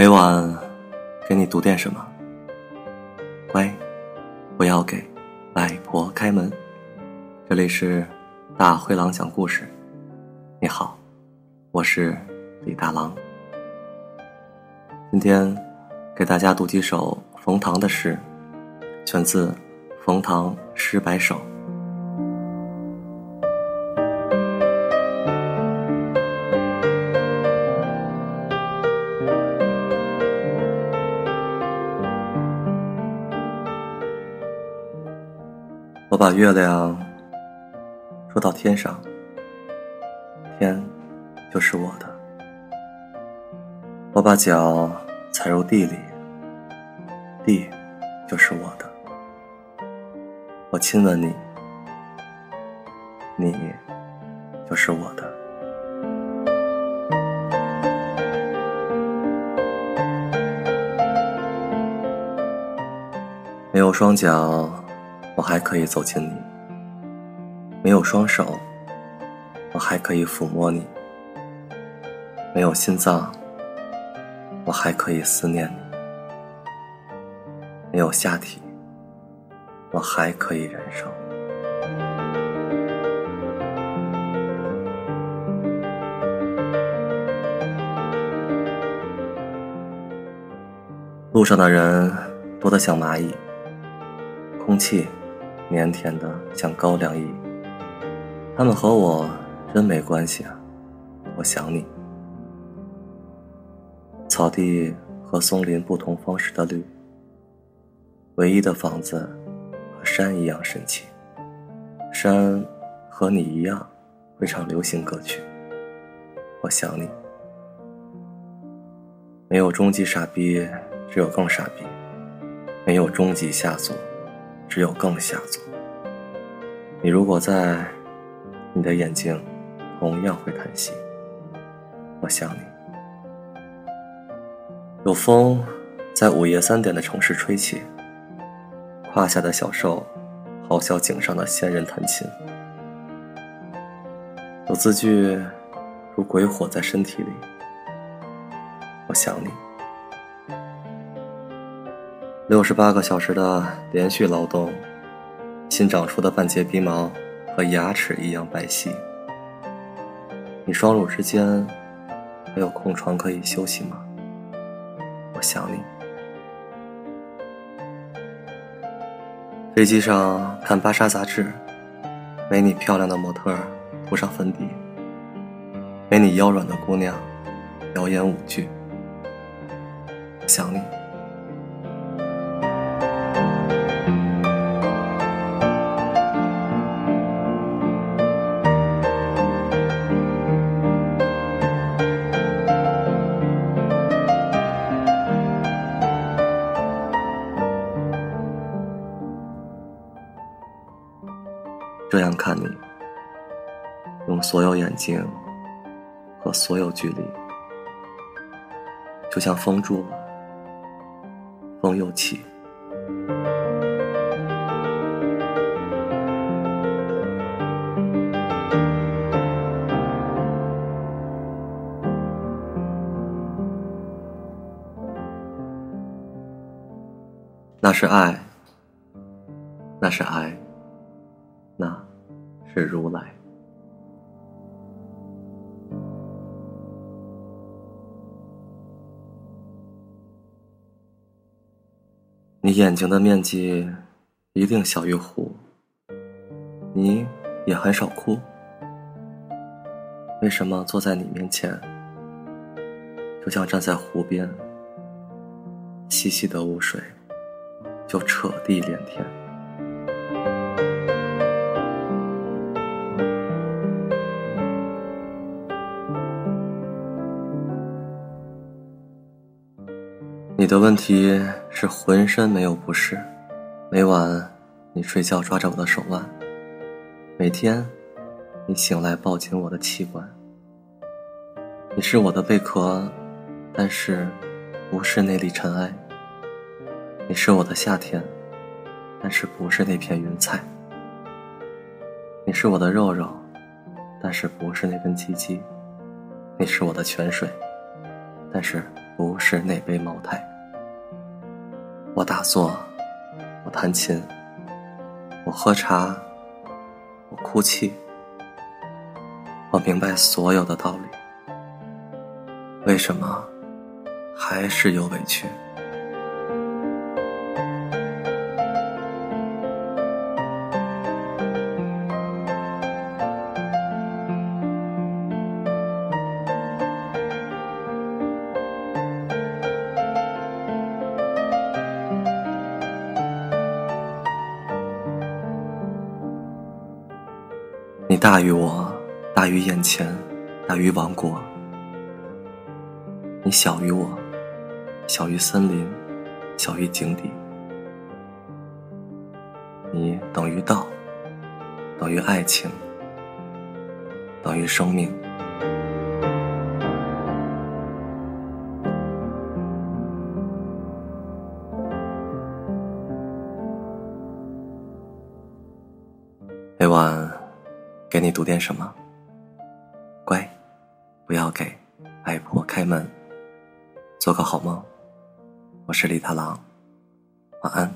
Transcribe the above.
每晚给你读点什么？乖，不要给外婆开门。这里是大灰狼讲故事。你好，我是李大狼。今天给大家读几首冯唐的诗，选自《冯唐诗百首》。我把月亮说到天上，天就是我的；我把脚踩入地里，地就是我的；我亲吻你，你就是我的。没有双脚。我还可以走近你，没有双手，我还可以抚摸你；没有心脏，我还可以思念你；没有下体，我还可以燃烧。路上的人多得像蚂蚁，空气。腼腆的像高粱饴，他们和我真没关系啊！我想你。草地和松林不同方式的绿，唯一的房子和山一样神奇。山和你一样会唱流行歌曲。我想你。没有终极傻逼，只有更傻逼；没有终极下作。只有更下作。你如果在，你的眼睛同样会叹息。我想你。有风在午夜三点的城市吹起，胯下的小兽咆哮井上的仙人弹琴。有字句如鬼火在身体里。我想你。六十八个小时的连续劳动，新长出的半截鼻毛和牙齿一样白皙。你双乳之间还有空床可以休息吗？我想你。飞机上看芭莎杂志，没你漂亮的模特涂上粉底，没你腰软的姑娘表演舞剧。想你。这样看你，用所有眼睛和所有距离，就像风住了，风又起。那是爱，那是爱。那是如来。你眼睛的面积一定小于湖，你也很少哭。为什么坐在你面前，就像站在湖边，细细的雾水就扯地连天？你的问题是浑身没有不适，每晚你睡觉抓着我的手腕，每天你醒来抱紧我的器官。你是我的贝壳，但是不是那粒尘埃。你是我的夏天，但是不是那片云彩。你是我的肉肉，但是不是那根鸡鸡。你是我的泉水，但是。不是那杯茅台。我打坐，我弹琴，我喝茶，我哭泣。我明白所有的道理，为什么还是有委屈？大于我，大于眼前，大于王国。你小于我，小于森林，小于井底。你等于道，等于爱情，等于生命。每晚。你读点什么？乖，不要给外婆开门。做个好梦，我是李大郎，晚安。